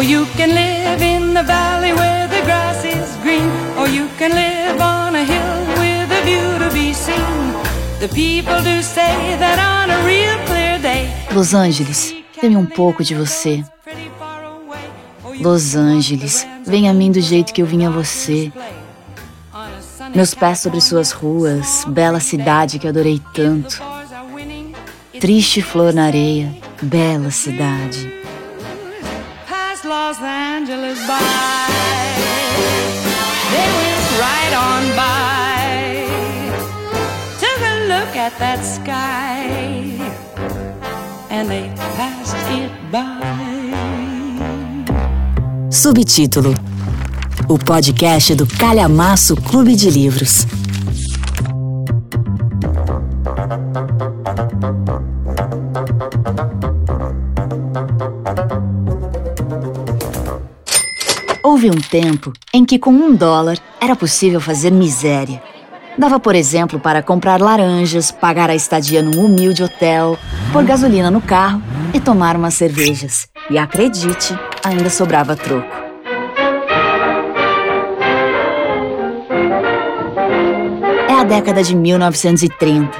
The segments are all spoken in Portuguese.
Or you can live in the valley where the grass is green. Or you can live on a hill with a view to be seen. The people do say that on a real clear day. Los Angeles, dê-me um pouco de você. Los Angeles, vem a mim do jeito que eu vim a você. Meus pés sobre suas ruas, bela cidade que adorei tanto. Triste flor na areia, bela cidade. Los Angeles by. They went right on by. Took a look at that sky. And they passed it by. Subtítulo: O podcast do Calhamaço Clube de Livros. Houve um tempo em que, com um dólar, era possível fazer miséria. Dava, por exemplo, para comprar laranjas, pagar a estadia num humilde hotel, pôr gasolina no carro e tomar umas cervejas. E acredite, ainda sobrava troco. É a década de 1930.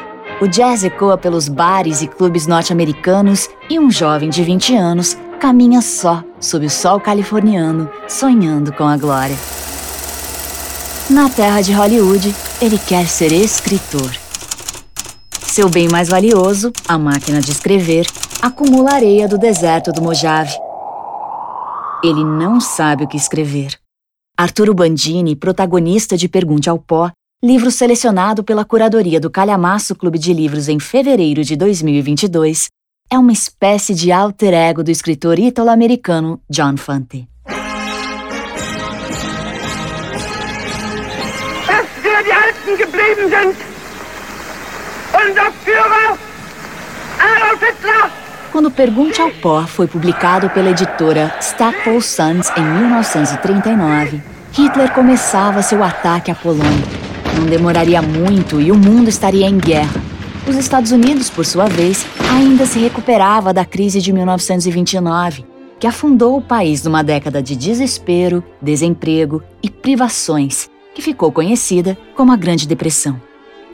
O jazz ecoa pelos bares e clubes norte-americanos e um jovem de 20 anos caminha só sob o sol californiano, sonhando com a glória. Na terra de Hollywood, ele quer ser escritor. Seu bem mais valioso, a máquina de escrever, acumula areia do deserto do Mojave. Ele não sabe o que escrever. Arturo Bandini, protagonista de Pergunte ao Pó, livro selecionado pela curadoria do Calhamaço Clube de Livros em fevereiro de 2022, é uma espécie de alter ego do escritor ítalo-americano John Fante. Dass wir die Alten geblieben sind. Unser Führer Adolf Hitler quando Pergunte ao Pó foi publicado pela editora Staples Sons em 1939, Hitler começava seu ataque à Polônia. Não demoraria muito e o mundo estaria em guerra. Os Estados Unidos, por sua vez, ainda se recuperava da crise de 1929, que afundou o país numa década de desespero, desemprego e privações, que ficou conhecida como a Grande Depressão.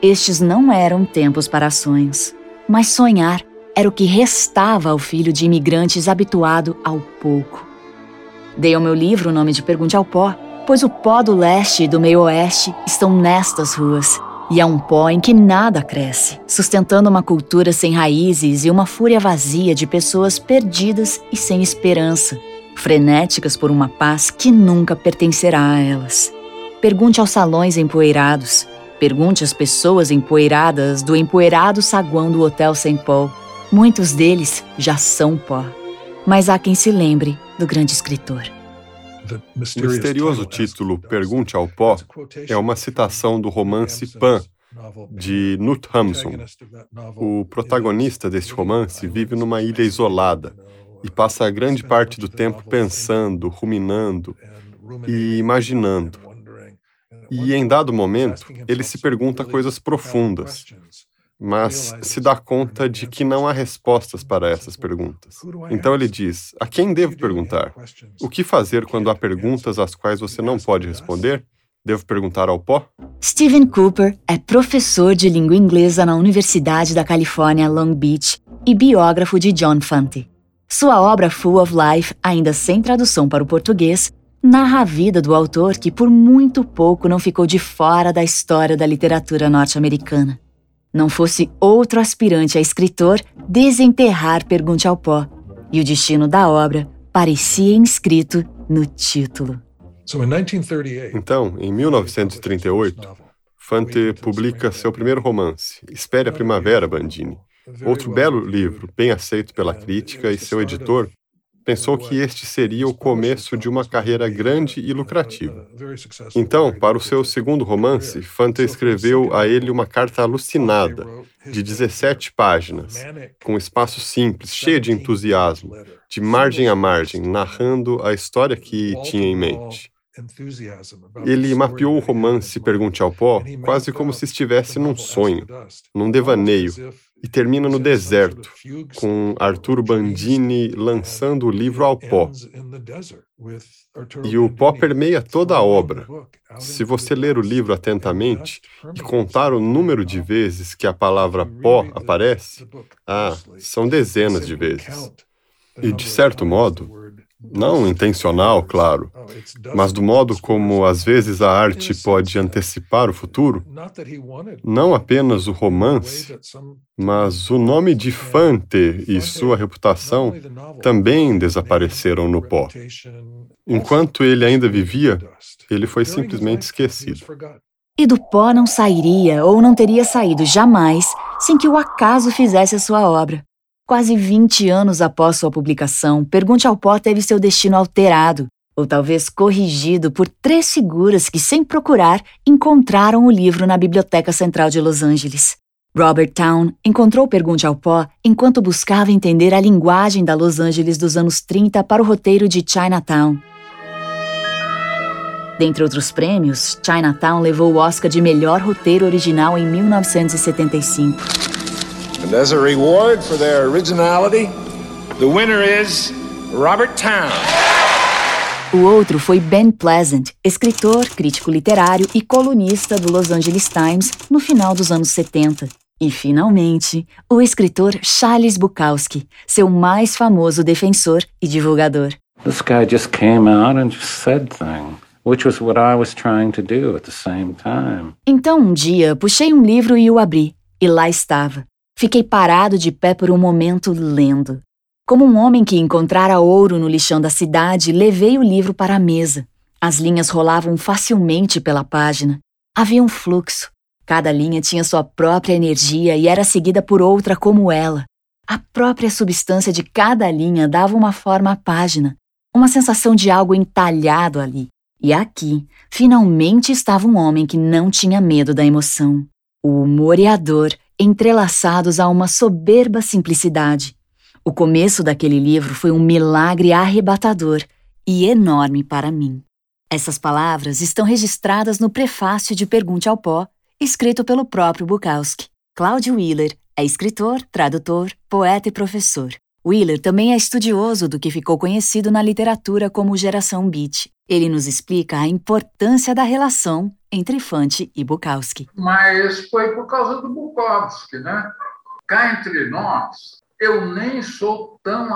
Estes não eram tempos para sonhos, mas sonhar era o que restava ao filho de imigrantes habituado ao pouco. Dei ao meu livro o nome de Pergunte ao Pó, pois o pó do leste e do meio-oeste estão nestas ruas, e é um pó em que nada cresce, sustentando uma cultura sem raízes e uma fúria vazia de pessoas perdidas e sem esperança, frenéticas por uma paz que nunca pertencerá a elas. Pergunte aos salões empoeirados, pergunte às pessoas empoeiradas do empoeirado saguão do Hotel Saint Paul Muitos deles já são pó. Mas há quem se lembre do grande escritor. O misterioso título Pergunte ao Pó é uma citação do romance Pan, de Knut Hamsun. O protagonista deste romance vive numa ilha isolada e passa grande parte do tempo pensando, ruminando e imaginando. E em dado momento, ele se pergunta coisas profundas, mas se dá conta de que não há respostas para essas perguntas. Então ele diz: a quem devo perguntar? O que fazer quando há perguntas às quais você não pode responder? Devo perguntar ao pó? Stephen Cooper é professor de língua inglesa na Universidade da Califórnia, Long Beach, e biógrafo de John Fante. Sua obra Full of Life, ainda sem tradução para o português, narra a vida do autor que por muito pouco não ficou de fora da história da literatura norte-americana não fosse outro aspirante a escritor desenterrar Pergunte ao Pó, e o destino da obra parecia inscrito no título. Então, em 1938, Fante publica seu primeiro romance, Espere a Primavera, Bandini. Outro belo livro, bem aceito pela crítica, e seu editor pensou que este seria o começo de uma carreira grande e lucrativa. Então, para o seu segundo romance, Fante escreveu a ele uma carta alucinada, de 17 páginas, com espaço simples, cheia de entusiasmo, de margem a margem, narrando a história que tinha em mente. Ele mapeou o romance Pergunte ao Pó quase como se estivesse num sonho, num devaneio, e termina no deserto, com Arturo Bandini lançando o livro ao pó. E o pó permeia toda a obra. Se você ler o livro atentamente e contar o número de vezes que a palavra pó aparece, ah, são dezenas de vezes. E, de certo modo, não intencional, claro, mas do modo como às vezes a arte pode antecipar o futuro, não apenas o romance, mas o nome de Fante e sua reputação também desapareceram no pó. Enquanto ele ainda vivia, ele foi simplesmente esquecido. E do pó não sairia ou não teria saído jamais sem que o acaso fizesse a sua obra. Quase 20 anos após sua publicação, Pergunte ao Pó teve seu destino alterado, ou talvez corrigido por três figuras que, sem procurar, encontraram o livro na Biblioteca Central de Los Angeles. Robert Town encontrou Pergunte ao Pó enquanto buscava entender a linguagem da Los Angeles dos anos 30 para o roteiro de Chinatown. Dentre outros prêmios, Chinatown levou o Oscar de melhor roteiro original em 1975. And as a reward for their originality, the winner is Robert Town. O outro foi Ben Pleasant, escritor, crítico literário e colunista do Los Angeles Times no final dos anos 70. E, finalmente, o escritor Charles Bukowski, seu mais famoso defensor e divulgador. This guy just came out and just said things. Which was what I was trying to do at the same time. Então um dia puxei um livro e o abri, e lá estava, Fiquei parado de pé por um momento lendo. Como um homem que encontrara ouro no lixão da cidade, levei o livro para a mesa. As linhas rolavam facilmente pela página. Havia um fluxo. Cada linha tinha sua própria energia e era seguida por outra como ela. A própria substância de cada linha dava uma forma à página, uma sensação de algo entalhado ali. E aqui, finalmente estava um homem que não tinha medo da emoção. O humoreador entrelaçados a uma soberba simplicidade. O começo daquele livro foi um milagre arrebatador e enorme para mim. Essas palavras estão registradas no prefácio de Pergunte ao Pó, escrito pelo próprio Bukowski. Claudio Wheeler é escritor, tradutor, poeta e professor. Wheeler também é estudioso do que ficou conhecido na literatura como geração beat. Ele nos explica a importância da relação entre Fante e Bukowski. Mas foi por causa do Bukowski, né? Cá entre nós, eu nem sou tão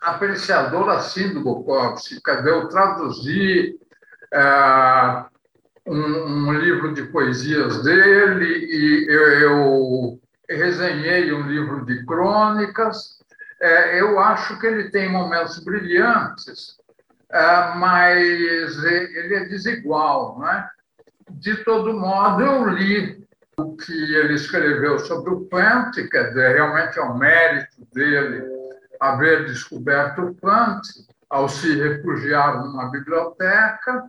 apreciador assim do Bukowski. Dizer, eu traduzi é, um, um, livro de poesias dele e eu, eu resenhei um livro de crônicas é, eu acho que ele tem momentos brilhantes, mas ele é desigual. Né? De todo modo, eu li o que ele escreveu sobre o Pante, quer dizer, realmente é um mérito dele haver descoberto o Pante ao se refugiar numa biblioteca.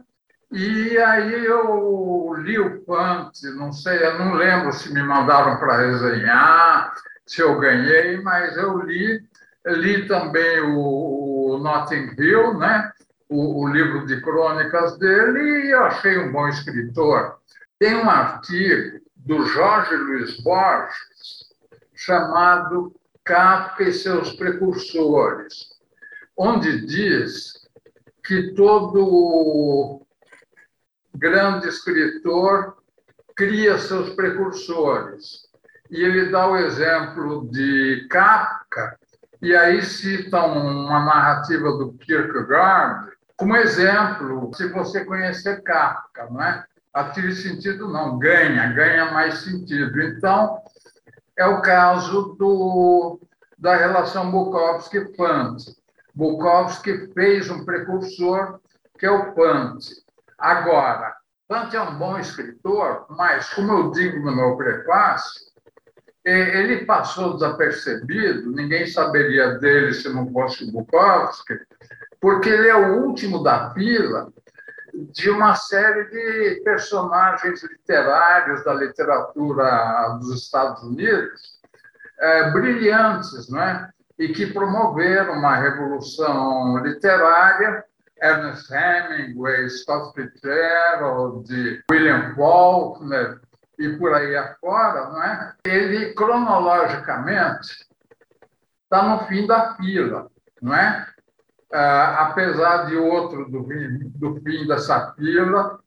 E aí eu li o Pante, não sei, eu não lembro se me mandaram para resenhar, se eu ganhei, mas eu li li também o, o Notting Hill, né? O, o, livro de crônicas dele, e achei um bom escritor. Tem um artigo do Jorge Luiz Borges chamado Kafka e seus precursores, onde diz que todo grande escritor cria seus precursores. E ele dá o exemplo de Kafka, e aí citam uma narrativa do Kierkegaard como exemplo, se você conhecer Kafka, não é? Adquire sentido não, ganha, ganha mais sentido. Então, é o caso do, da relação Bukowski-Pant. Bukowski fez um precursor, que é o Pant. Agora, Pant é um bom escritor, mas, como eu digo no meu prefácio, ele passou desapercebido, ninguém saberia dele se não fosse Bukowski, porque ele é o último da fila de uma série de personagens literários da literatura dos Estados Unidos é, brilhantes, não é? e que promoveram uma revolução literária Ernest Hemingway, Scott Fitzgerald, William Faulkner e por aí afora, não é? ele cronologicamente está no fim da fila, não é? Ah, apesar de outro do, do fim dessa fila,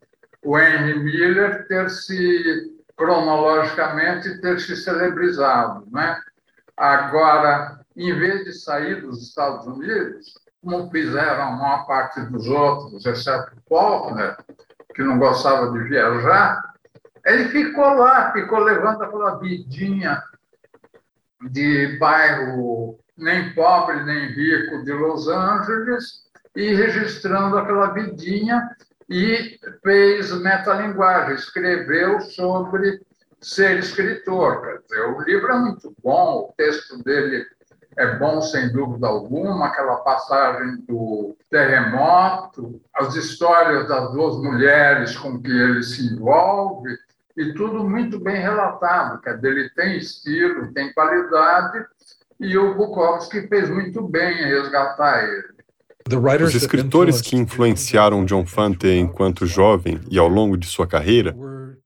o Henry Miller ter se cronologicamente ter se celebrizado, né? Agora, em vez de sair dos Estados Unidos, como fizeram a maior parte dos outros, exceto Faulkner, que não gostava de viajar, ele ficou lá, ficou levando aquela vidinha de bairro nem pobre nem rico de Los Angeles e registrando aquela vidinha e fez metalinguagem, escreveu sobre ser escritor. Quer dizer, o livro é muito bom, o texto dele é bom sem dúvida alguma, aquela passagem do terremoto, as histórias das duas mulheres com que ele se envolve, e tudo muito bem relatado. Quer dizer, ele tem estilo, tem qualidade, e o Bukowski fez muito bem em resgatar ele. Os escritores que influenciaram John Fante enquanto jovem e ao longo de sua carreira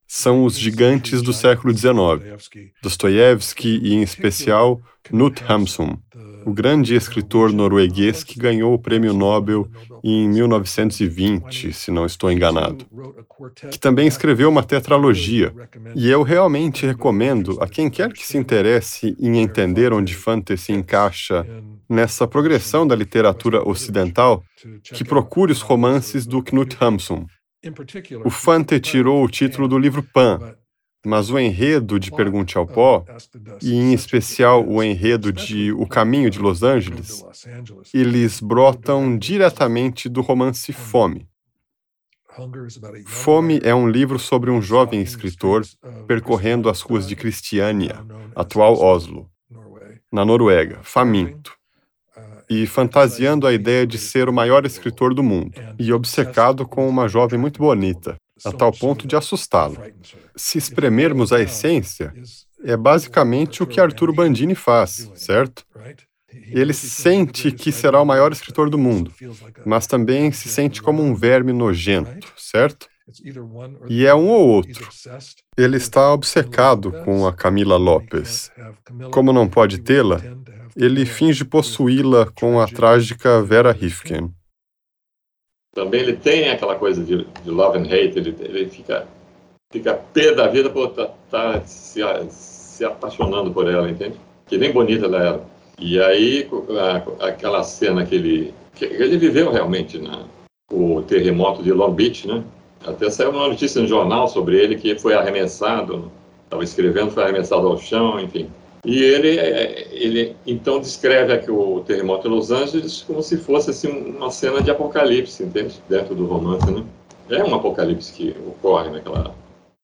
são os gigantes do século XIX, Dostoiévski e, em especial, Knut Hamsun, o grande escritor norueguês que ganhou o Prêmio Nobel em 1920, se não estou enganado, que também escreveu uma tetralogia. E eu realmente recomendo a quem quer que se interesse em entender onde Fante se encaixa nessa progressão da literatura ocidental, que procure os romances do Knut Hamsun. O Fante tirou o título do livro Pan, mas o enredo de Pergunte ao Pó, e em especial o enredo de O Caminho de Los Angeles, eles brotam diretamente do romance Fome. Fome é um livro sobre um jovem escritor percorrendo as ruas de Cristiania, atual Oslo, na Noruega, faminto, e fantasiando a ideia de ser o maior escritor do mundo, e obcecado com uma jovem muito bonita, a tal ponto de assustá-lo. Se espremermos a essência, é basicamente o que Arturo Bandini faz, certo? Ele sente que será o maior escritor do mundo, mas também se sente como um verme nojento, certo? E é um ou outro. Ele está obcecado com a Camila Lopes. Como não pode tê-la, ele finge possuí-la com a trágica Vera Rifkin. Também ele tem aquela coisa de, de love and hate, ele, ele fica, fica pé da vida por estar tá, tá se, se apaixonando por ela, entende? Que nem bonita ela era. E aí, a, aquela cena que ele, que ele viveu realmente, né? o terremoto de Long Beach, né? Até saiu uma notícia no jornal sobre ele que foi arremessado, estava escrevendo, foi arremessado ao chão, enfim. E ele, é, ele então descreve aqui o terremoto em Los Angeles como se fosse assim, uma cena de apocalipse, entende? Dentro do romance, né? É um apocalipse que ocorre naquela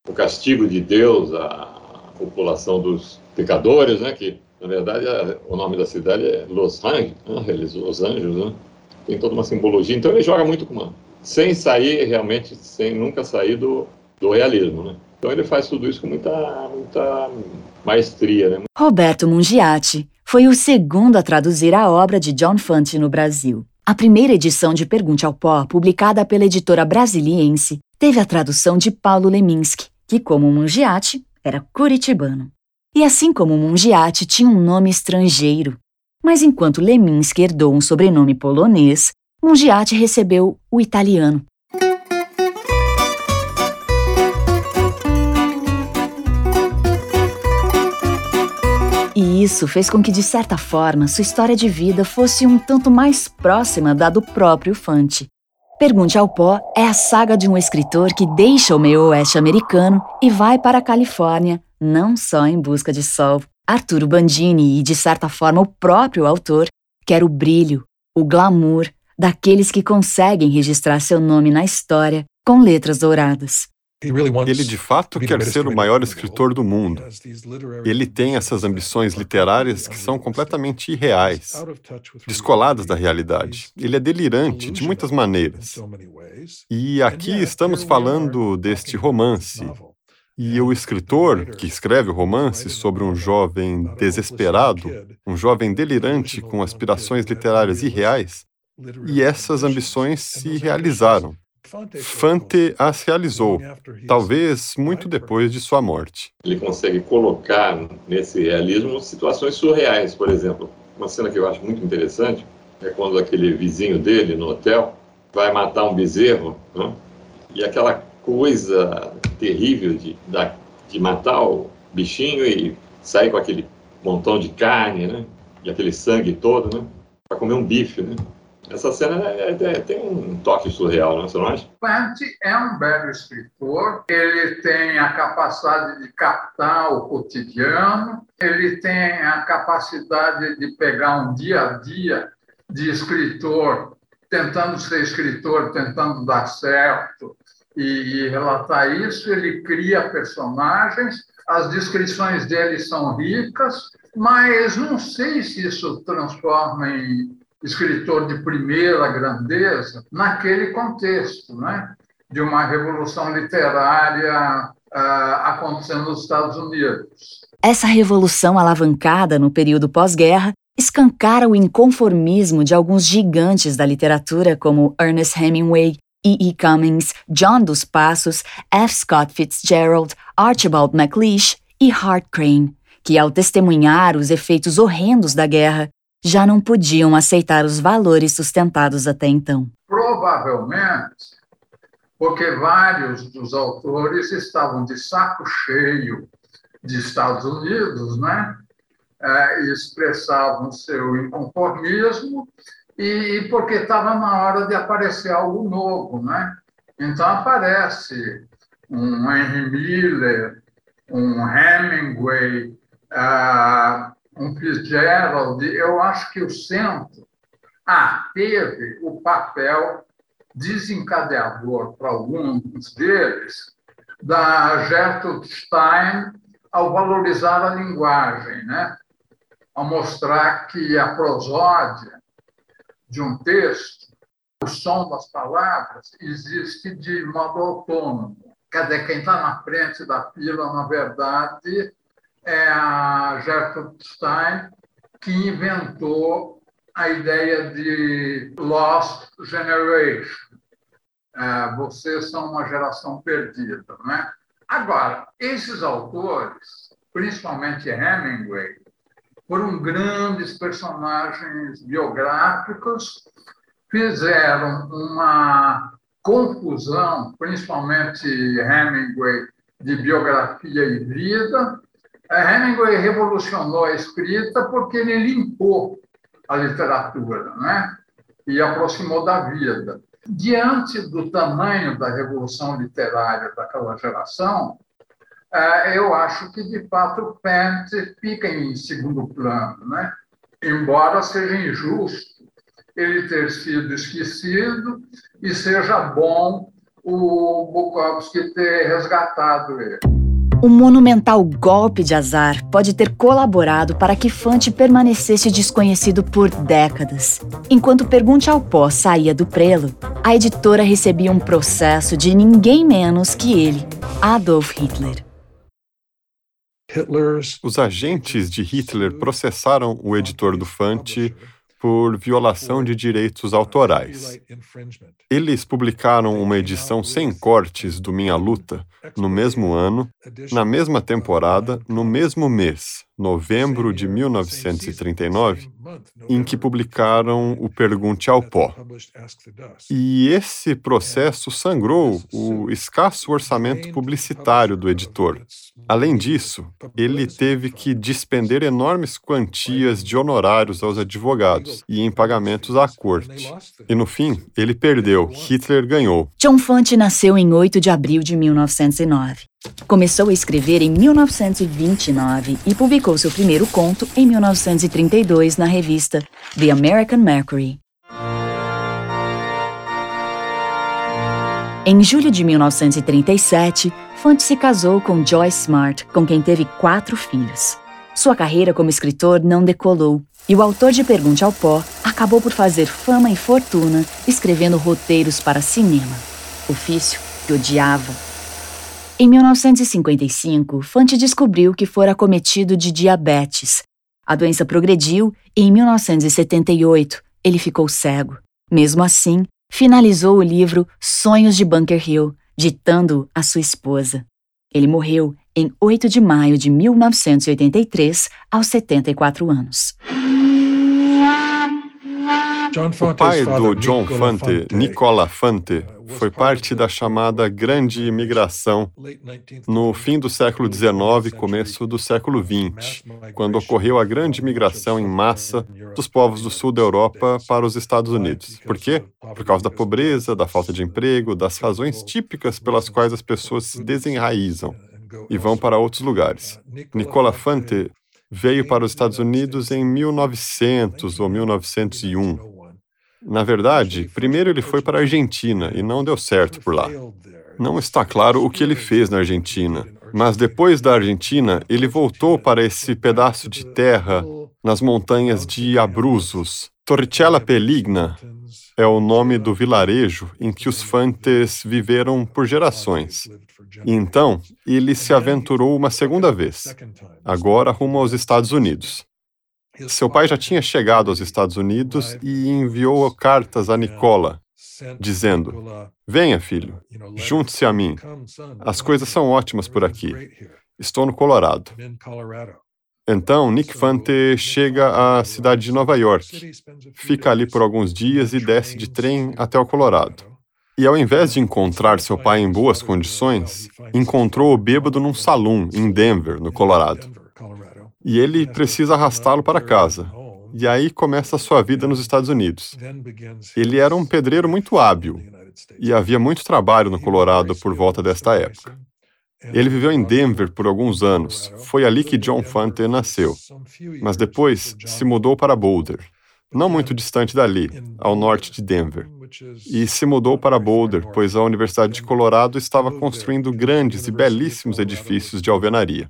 o castigo de Deus à população dos pecadores, né? Que na verdade a, o nome da cidade é Los Angeles? Los Angeles, né? Tem toda uma simbologia. Então ele joga muito com uma sem sair realmente, sem nunca sair do, do realismo, né? Então ele faz tudo isso com muita, muita maestria. Né? Roberto Mungiati foi o segundo a traduzir a obra de John Fante no Brasil. A primeira edição de Pergunte ao Pó, publicada pela editora brasiliense, teve a tradução de Paulo Leminski, que, como Mungiati, era curitibano. E assim como Mungiati tinha um nome estrangeiro. Mas enquanto Leminski herdou um sobrenome polonês, Mungiati recebeu o italiano, E isso fez com que, de certa forma, sua história de vida fosse um tanto mais próxima da do próprio Fante. Pergunte ao Pó é a saga de um escritor que deixa o meio oeste americano e vai para a Califórnia, não só em busca de sol. Arturo Bandini e, de certa forma, o próprio autor quer o brilho, o glamour daqueles que conseguem registrar seu nome na história com letras douradas. Ele de fato quer ser o maior escritor do mundo. Ele tem essas ambições literárias que são completamente irreais, descoladas da realidade. Ele é delirante de muitas maneiras. E aqui estamos falando deste romance. E o escritor que escreve o romance sobre um jovem desesperado, um jovem delirante com aspirações literárias irreais, E essas ambições se realizaram. Fante as realizou, talvez muito depois de sua morte. Ele consegue colocar nesse realismo situações surreais, por exemplo. Uma cena que eu acho muito interessante é quando aquele vizinho dele no hotel vai matar um bezerro, né? e aquela coisa terrível de, de matar o bichinho e sair com aquele montão de carne, né? E aquele sangue todo, né? Para comer um bife, né? Essa cena é, é, tem um toque surreal, não, você não? Pante é um belo escritor, ele tem a capacidade de captar o cotidiano, ele tem a capacidade de pegar um dia a dia de escritor, tentando ser escritor, tentando dar certo e, e relatar isso. Ele cria personagens, as descrições dele são ricas, mas não sei se isso transforma em escritor de primeira grandeza naquele contexto, né? de uma revolução literária uh, acontecendo nos Estados Unidos. Essa revolução alavancada no período pós-guerra escancara o inconformismo de alguns gigantes da literatura como Ernest Hemingway, E. E. Cummings, John dos Passos, F. Scott Fitzgerald, Archibald MacLeish e Hart Crane, que, ao testemunhar os efeitos horrendos da guerra, já não podiam aceitar os valores sustentados até então. Provavelmente porque vários dos autores estavam de saco cheio de Estados Unidos, né? É, expressavam seu inconformismo e porque estava na hora de aparecer algo novo, né? Então aparece um Henry Miller, um Hemingway, uh, um Fitzgerald. Eu acho que o centro ah, teve o papel desencadeador para alguns deles da Gertrude Stein ao valorizar a linguagem, né? ao mostrar que a prosódia de um texto, o som das palavras, existe de modo autônomo. Quer dizer, quem está na frente da fila, na verdade, é a Gertrude Stein, que inventou a ideia de Lost Generation. É, vocês são uma geração perdida, né? Agora, esses autores, principalmente Hemingway, foram grandes personagens biográficos, fizeram uma confusão, principalmente Hemingway, de biografia e vida. Hemingway revolucionou a escrita porque ele limpou a literatura, né? E aproximou da vida. Diante do tamanho da revolução literária daquela geração, é, eu acho que, de fato, Pent fica em segundo plano, né? embora seja injusto ele ter sido esquecido e seja bom o Bukowski ter resgatado ele. O monumental golpe de azar pode ter colaborado para que Fante permanecesse desconhecido por décadas. Enquanto Pergunte ao Pó saía do prelo, a editora recebia um processo de ninguém menos que ele, Adolf Hitler. Os agentes de Hitler processaram o editor do Fante por violação de direitos autorais. Eles publicaram uma edição sem cortes do Minha Luta no mesmo ano, na mesma temporada, no mesmo mês, novembro de 1939, em que publicaram o Pergunte ao Pó. E esse processo sangrou o escasso orçamento publicitário do editor. Além disso, ele teve que despender enormes quantias de honorários aos advogados e em pagamentos à corte. E no fim, ele perdeu. Hitler ganhou. John Fante nasceu em 8 de abril de 1909. Começou a escrever em 1929 e publicou seu primeiro conto em 1932 na revista The American Mercury. Em julho de 1937, Fante se casou com Joyce Smart, com quem teve quatro filhos. Sua carreira como escritor não decolou e o autor de Pergunte ao Pó acabou por fazer fama e fortuna escrevendo roteiros para cinema, ofício que odiava. Em 1955, Fante descobriu que fora acometido de diabetes. A doença progrediu e, em 1978, ele ficou cego. Mesmo assim, finalizou o livro Sonhos de Bunker Hill, ditando a sua esposa. Ele morreu em 8 de maio de 1983, aos 74 anos. O pai do John Fante, Nicola Fante, foi parte da chamada Grande Imigração no fim do século XIX começo do século XX, quando ocorreu a grande imigração em massa dos povos do sul da Europa para os Estados Unidos. Por quê? Por causa da pobreza, da falta de emprego, das razões típicas pelas quais as pessoas se desenraizam e vão para outros lugares. Nicola Fante veio para os Estados Unidos em 1900 ou 1901 na verdade, primeiro ele foi para a Argentina e não deu certo por lá. Não está claro o que ele fez na Argentina, mas depois da Argentina, ele voltou para esse pedaço de terra nas montanhas de Abruzos. Torricella Peligna é o nome do vilarejo em que os Fantes viveram por gerações. E então, ele se aventurou uma segunda vez, agora rumo aos Estados Unidos. Seu pai já tinha chegado aos Estados Unidos e enviou cartas a Nicola, dizendo: Venha, filho, junte-se a mim. As coisas são ótimas por aqui. Estou no Colorado. Então, Nick Fante chega à cidade de Nova York, fica ali por alguns dias e desce de trem até o Colorado. E ao invés de encontrar seu pai em boas condições, encontrou o bêbado num salão em Denver, no Colorado e ele precisa arrastá-lo para casa. E aí começa a sua vida nos Estados Unidos. Ele era um pedreiro muito hábil e havia muito trabalho no Colorado por volta desta época. Ele viveu em Denver por alguns anos. Foi ali que John Fante nasceu. Mas depois se mudou para Boulder, não muito distante dali, ao norte de Denver. E se mudou para Boulder, pois a Universidade de Colorado estava construindo grandes e belíssimos edifícios de alvenaria.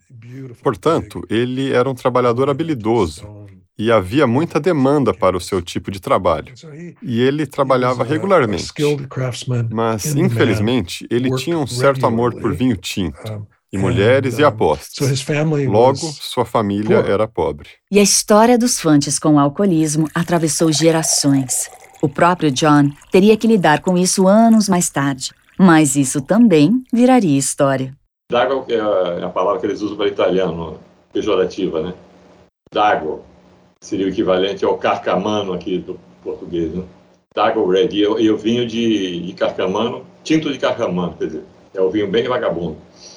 Portanto, ele era um trabalhador habilidoso e havia muita demanda para o seu tipo de trabalho. E ele trabalhava regularmente. Mas, infelizmente, ele tinha um certo amor por vinho tinto e mulheres e apostas. Logo, sua família era pobre. E a história dos Fantes com o alcoolismo atravessou gerações. O próprio John teria que lidar com isso anos mais tarde. Mas isso também viraria história. Dago é, é a palavra que eles usam para italiano, pejorativa, né? Dago seria o equivalente ao carcamano aqui do português, né? Dago Red. E eu, eu vinho de, de carcamano, tinto de carcamano, quer dizer, é o vinho bem vagabundo.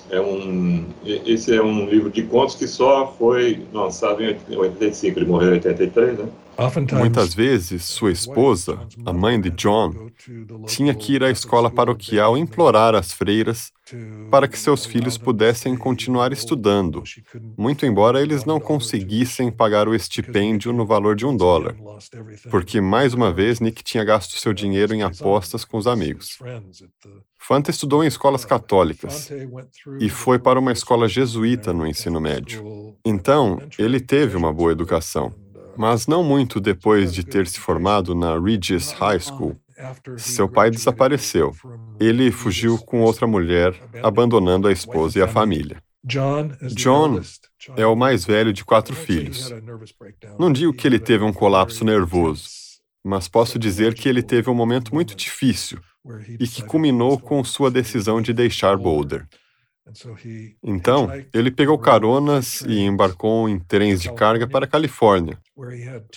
É um, esse é um livro de contos que só foi lançado em 85, ele morreu em 83, né? Muitas vezes, sua esposa, a mãe de John, tinha que ir à escola paroquial implorar às freiras para que seus filhos pudessem continuar estudando, muito embora eles não conseguissem pagar o estipêndio no valor de um dólar, porque, mais uma vez, Nick tinha gasto seu dinheiro em apostas com os amigos. Fanta estudou em escolas católicas e foi para uma escola jesuíta no ensino médio. Então, ele teve uma boa educação mas não muito depois de ter se formado na Regis High School. Seu pai desapareceu. Ele fugiu com outra mulher, abandonando a esposa e a família. John é o mais velho de quatro filhos. Não digo que ele teve um colapso nervoso, mas posso dizer que ele teve um momento muito difícil e que culminou com sua decisão de deixar Boulder. Então, ele pegou caronas e embarcou em trens de carga para a Califórnia,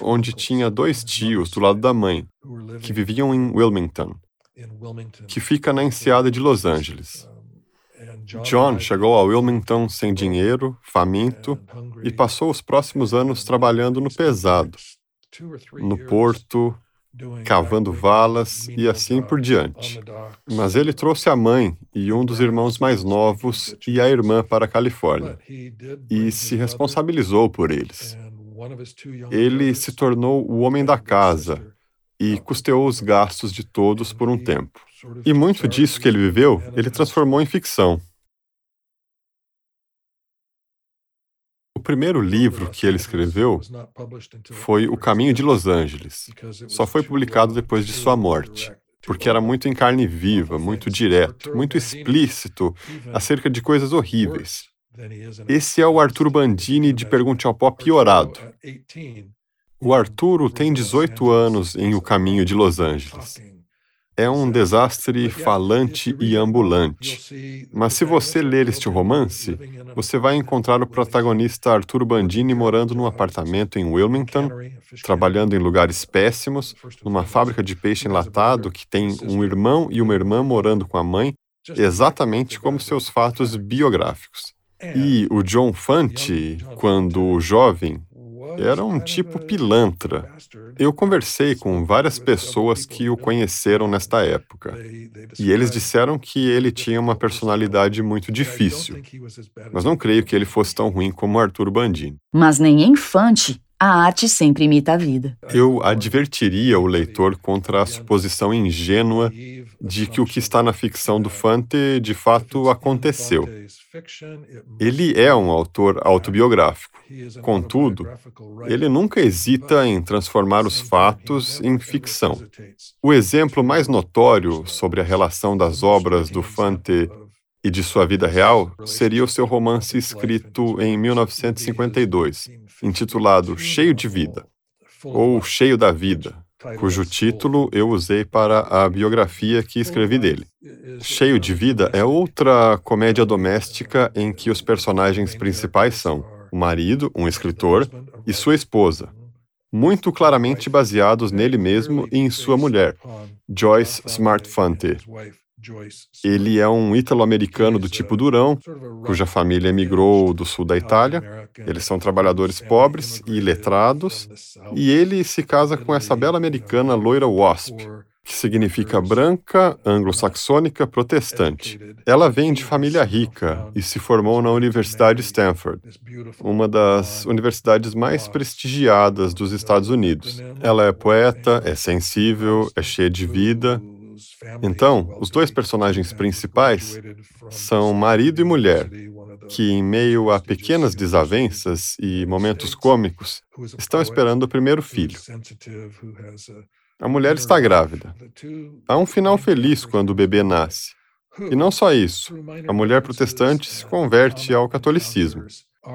onde tinha dois tios do lado da mãe, que viviam em Wilmington, que fica na enseada de Los Angeles. John chegou a Wilmington sem dinheiro, faminto, e passou os próximos anos trabalhando no pesado, no porto, cavando valas e assim por diante. Mas ele trouxe a mãe e um dos irmãos mais novos e a irmã para a Califórnia e se responsabilizou por eles. Ele se tornou o homem da casa e custeou os gastos de todos por um tempo. E muito disso que ele viveu, ele transformou em ficção. Primeiro livro que ele escreveu foi O Caminho de Los Angeles. Só foi publicado depois de sua morte, porque era muito em carne viva, muito direto, muito explícito acerca de coisas horríveis. Esse é o Arthur Bandini de Pergunte ao Pó piorado. O Arturo tem 18 anos em O Caminho de Los Angeles. É um desastre falante e ambulante. Mas se você ler este romance, você vai encontrar o protagonista Arthur Bandini morando num apartamento em Wilmington, trabalhando em lugares péssimos, numa fábrica de peixe enlatado que tem um irmão e uma irmã morando com a mãe, exatamente como seus fatos biográficos. E o John Fante, quando jovem, era um tipo pilantra. Eu conversei com várias pessoas que o conheceram nesta época. E eles disseram que ele tinha uma personalidade muito difícil. Mas não creio que ele fosse tão ruim como Arthur Bandini. Mas nem infante a arte sempre imita a vida. Eu advertiria o leitor contra a suposição ingênua de que o que está na ficção do Fante de fato aconteceu. Ele é um autor autobiográfico. Contudo, ele nunca hesita em transformar os fatos em ficção. O exemplo mais notório sobre a relação das obras do Fante e de sua vida real seria o seu romance escrito em 1952, intitulado Cheio de Vida, ou Cheio da Vida, cujo título eu usei para a biografia que escrevi dele. Cheio de Vida é outra comédia doméstica em que os personagens principais são o marido, um escritor, e sua esposa, muito claramente baseados nele mesmo e em sua mulher, Joyce Smart Fante, ele é um ítalo-americano do tipo durão, cuja família emigrou do sul da Itália. Eles são trabalhadores pobres e letrados, e ele se casa com essa bela americana loira Wasp, que significa branca, anglo-saxônica, protestante. Ela vem de família rica e se formou na Universidade de Stanford, uma das universidades mais prestigiadas dos Estados Unidos. Ela é poeta, é sensível, é cheia de vida então, os dois personagens principais são marido e mulher, que, em meio a pequenas desavenças e momentos cômicos, estão esperando o primeiro filho. A mulher está grávida. Há um final feliz quando o bebê nasce. E não só isso, a mulher protestante se converte ao catolicismo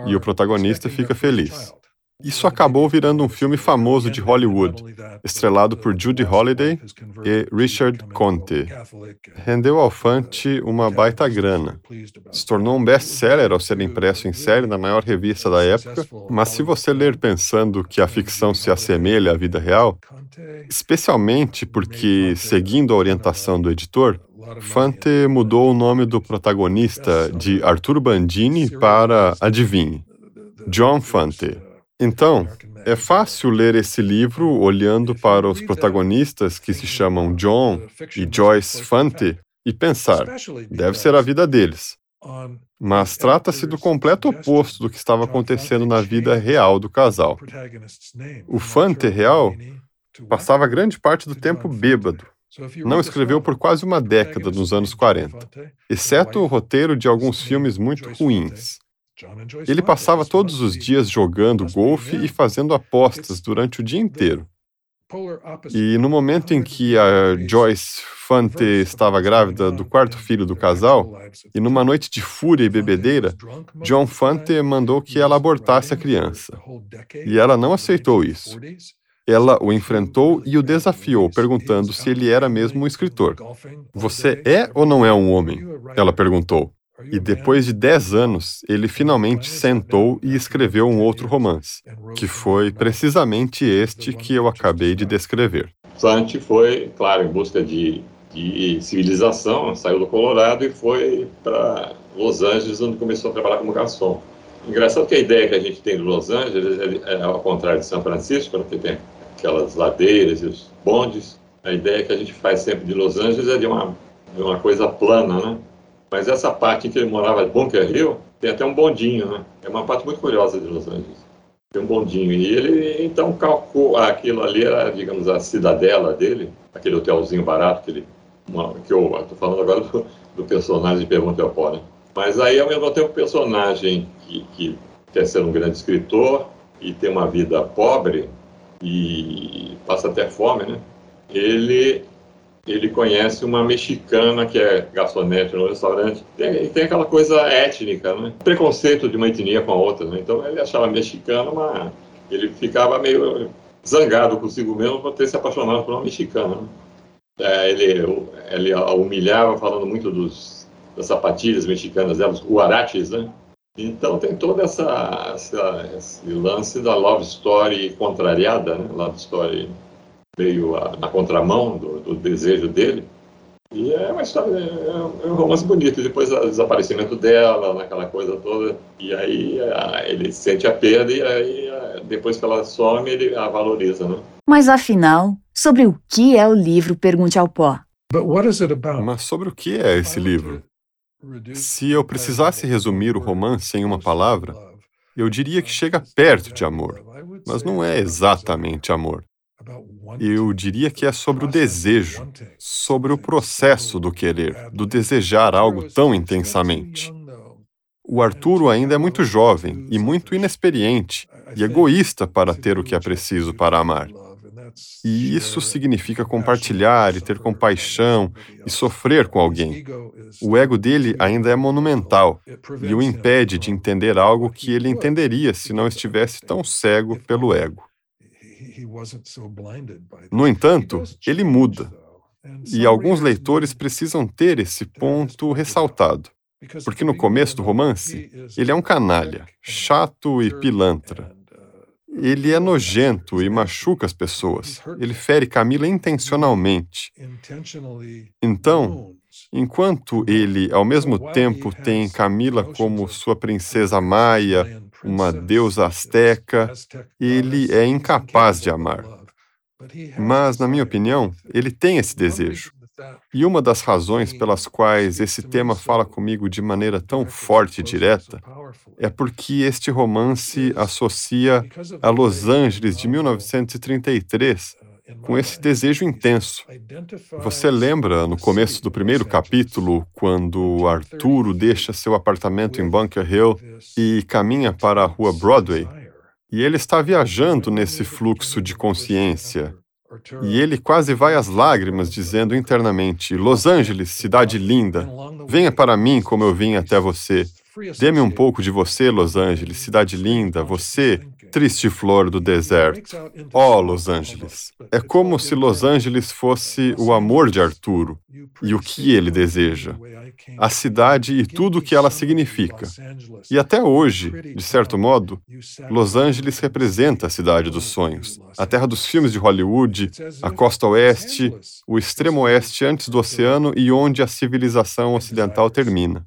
e o protagonista fica feliz. Isso acabou virando um filme famoso de Hollywood, estrelado por Judy Holliday e Richard Conte. Rendeu ao Fante uma baita grana. Se tornou um best-seller ao ser impresso em série na maior revista da época, mas se você ler pensando que a ficção se assemelha à vida real, especialmente porque, seguindo a orientação do editor, Fante mudou o nome do protagonista de Arthur Bandini para, adivinhe, John Fante. Então, é fácil ler esse livro olhando para os protagonistas que se chamam John e Joyce Fante e pensar, deve ser a vida deles. Mas trata-se do completo oposto do que estava acontecendo na vida real do casal. O Fante real passava grande parte do tempo bêbado. Não escreveu por quase uma década nos anos 40, exceto o roteiro de alguns filmes muito ruins. Ele passava todos os dias jogando golfe e fazendo apostas durante o dia inteiro. E no momento em que a Joyce Fante estava grávida do quarto filho do casal, e numa noite de fúria e bebedeira, John Fante mandou que ela abortasse a criança. E ela não aceitou isso. Ela o enfrentou e o desafiou, perguntando se ele era mesmo um escritor. Você é ou não é um homem? Ela perguntou. E depois de dez anos, ele finalmente sentou e escreveu um outro romance, que foi precisamente este que eu acabei de descrever. Sante foi, claro, em busca de, de civilização, saiu do Colorado e foi para Los Angeles, onde começou a trabalhar como garçom. Engraçado que a ideia que a gente tem de Los Angeles é, é ao contrário de São Francisco, né, que tem aquelas ladeiras e os bondes. A ideia que a gente faz sempre de Los Angeles é de uma, de uma coisa plana, né? Mas essa parte em que ele morava, Bunker Hill, tem até um bondinho, né? É uma parte muito curiosa de Los Angeles. Tem um bondinho. E ele, então, calculou aquilo ali, era, digamos, a cidadela dele, aquele hotelzinho barato que ele. Uma, que eu estou falando agora do, do, personagem de Pergunta ao Pó? Mas aí, ao mesmo tempo, um personagem que, que quer ser um grande escritor e tem uma vida pobre e passa até fome, né? Ele ele conhece uma mexicana que é garçonete no restaurante. E tem aquela coisa étnica, né? Preconceito de uma etnia com a outra, né? Então ele achava mexicana, mas ele ficava meio zangado consigo mesmo por ter se apaixonado por uma mexicana. Né? É, ele, ele a humilhava falando muito dos, das sapatilhas mexicanas dela, os huaraches, né? Então tem todo essa, essa, esse lance da love story contrariada, né? Love story meio a, na contramão do, do, desejo dele. E é uma história, é, é um romance bonito. E depois o desaparecimento dela, naquela coisa toda. E aí a, ele sente a perda e aí a, depois que ela some, ele a valoriza, né? Mas afinal, sobre o que é o livro Pergunte ao Pó? Mas sobre o que é esse livro? Se eu precisasse resumir o romance em uma palavra, eu diria que chega perto de amor, mas não é exatamente amor. Eu diria que é sobre o desejo, sobre o processo do querer, do desejar algo tão intensamente. O Arturo ainda é muito jovem e muito inexperiente e egoísta para ter o que é preciso para amar. E isso significa compartilhar e ter compaixão e sofrer com alguém. O ego dele ainda é monumental e o impede de entender algo que ele entenderia se não estivesse tão cego pelo ego. No entanto, ele muda. E alguns leitores precisam ter esse ponto ressaltado. Porque no começo do romance, ele é um canalha, chato e pilantra. Ele é nojento e machuca as pessoas. Ele fere Camila intencionalmente. Então, enquanto ele, ao mesmo tempo, tem Camila como sua princesa maia, uma deusa asteca, ele é incapaz de amar. Mas, na minha opinião, ele tem esse desejo. E uma das razões pelas quais esse tema fala comigo de maneira tão forte e direta é porque este romance associa a Los Angeles de 1933 com esse desejo intenso. Você lembra, no começo do primeiro capítulo, quando Arturo deixa seu apartamento em Bunker Hill e caminha para a rua Broadway? E ele está viajando nesse fluxo de consciência, e ele quase vai às lágrimas, dizendo internamente: Los Angeles, cidade linda, venha para mim como eu vim até você. Dê-me um pouco de você, Los Angeles, cidade linda, você, triste flor do deserto. Oh, Los Angeles. É como se Los Angeles fosse o amor de Arturo e o que ele deseja, a cidade e tudo o que ela significa. E até hoje, de certo modo, Los Angeles representa a cidade dos sonhos, a terra dos filmes de Hollywood, a costa oeste, o extremo oeste antes do oceano e onde a civilização ocidental termina.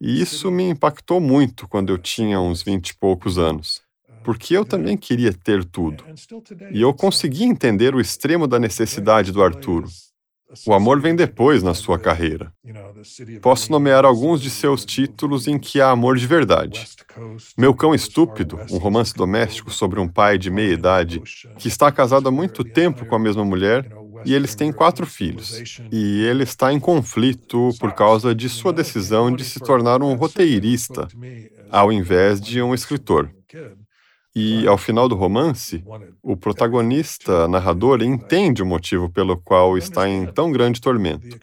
E isso me impactou muito quando eu tinha uns vinte e poucos anos, porque eu também queria ter tudo. E eu consegui entender o extremo da necessidade do Arturo. O amor vem depois na sua carreira. Posso nomear alguns de seus títulos em que há amor de verdade. Meu Cão Estúpido, um romance doméstico sobre um pai de meia idade que está casado há muito tempo com a mesma mulher e eles têm quatro filhos. E ele está em conflito por causa de sua decisão de se tornar um roteirista, ao invés de um escritor. E ao final do romance, o protagonista, narrador, entende o motivo pelo qual está em tão grande tormento.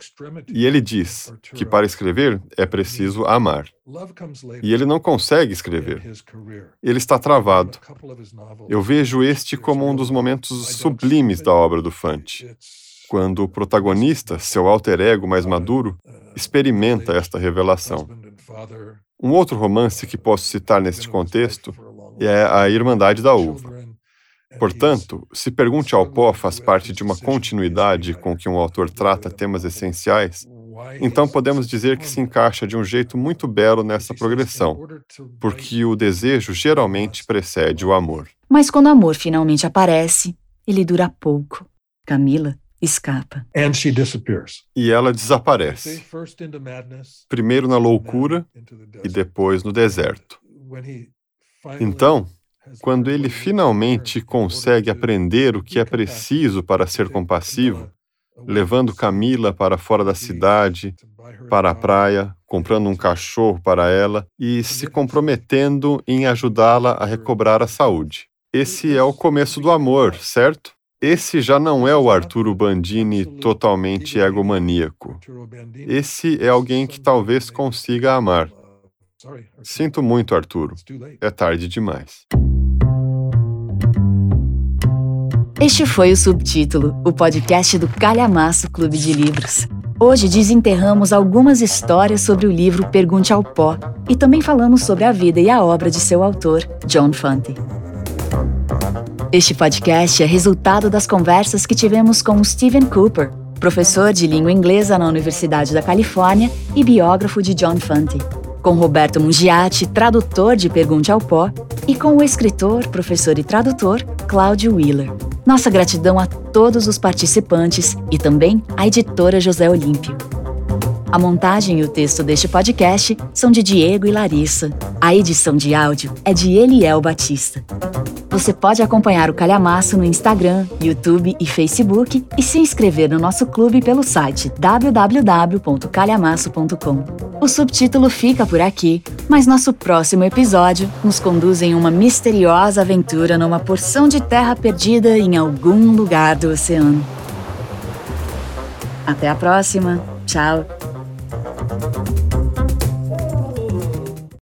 E ele diz que para escrever é preciso amar. E ele não consegue escrever. Ele está travado. Eu vejo este como um dos momentos sublimes da obra do Fante. Quando o protagonista, seu alter ego mais maduro, experimenta esta revelação. Um outro romance que posso citar neste contexto é a Irmandade da Uva. Portanto, se Pergunte ao Pó faz parte de uma continuidade com que um autor trata temas essenciais, então podemos dizer que se encaixa de um jeito muito belo nessa progressão, porque o desejo geralmente precede o amor. Mas quando o amor finalmente aparece, ele dura pouco. Camila escapa. E ela desaparece. Primeiro na loucura e depois no deserto. Então, quando ele finalmente consegue aprender o que é preciso para ser compassivo, levando Camila para fora da cidade, para a praia, comprando um cachorro para ela e se comprometendo em ajudá-la a recobrar a saúde. Esse é o começo do amor, certo? Esse já não é o Arturo Bandini totalmente egomaníaco. Esse é alguém que talvez consiga amar, Sinto muito, Arturo. É tarde demais. Este foi o Subtítulo, o podcast do Calhamaço Clube de Livros. Hoje desenterramos algumas histórias sobre o livro Pergunte ao Pó e também falamos sobre a vida e a obra de seu autor, John Fante. Este podcast é resultado das conversas que tivemos com Stephen Cooper, professor de língua inglesa na Universidade da Califórnia e biógrafo de John Fante, com Roberto Mungiati, tradutor de Pergunte ao Pó, e com o escritor, professor e tradutor Cláudio Wheeler. Nossa gratidão a todos os participantes e também à editora José Olímpio. A montagem e o texto deste podcast são de Diego e Larissa. A edição de áudio é de Eliel Batista. Você pode acompanhar o Calhamaço no Instagram, YouTube e Facebook e se inscrever no nosso clube pelo site www.calhamaço.com. O subtítulo fica por aqui, mas nosso próximo episódio nos conduz em uma misteriosa aventura numa porção de terra perdida em algum lugar do oceano. Até a próxima. Tchau.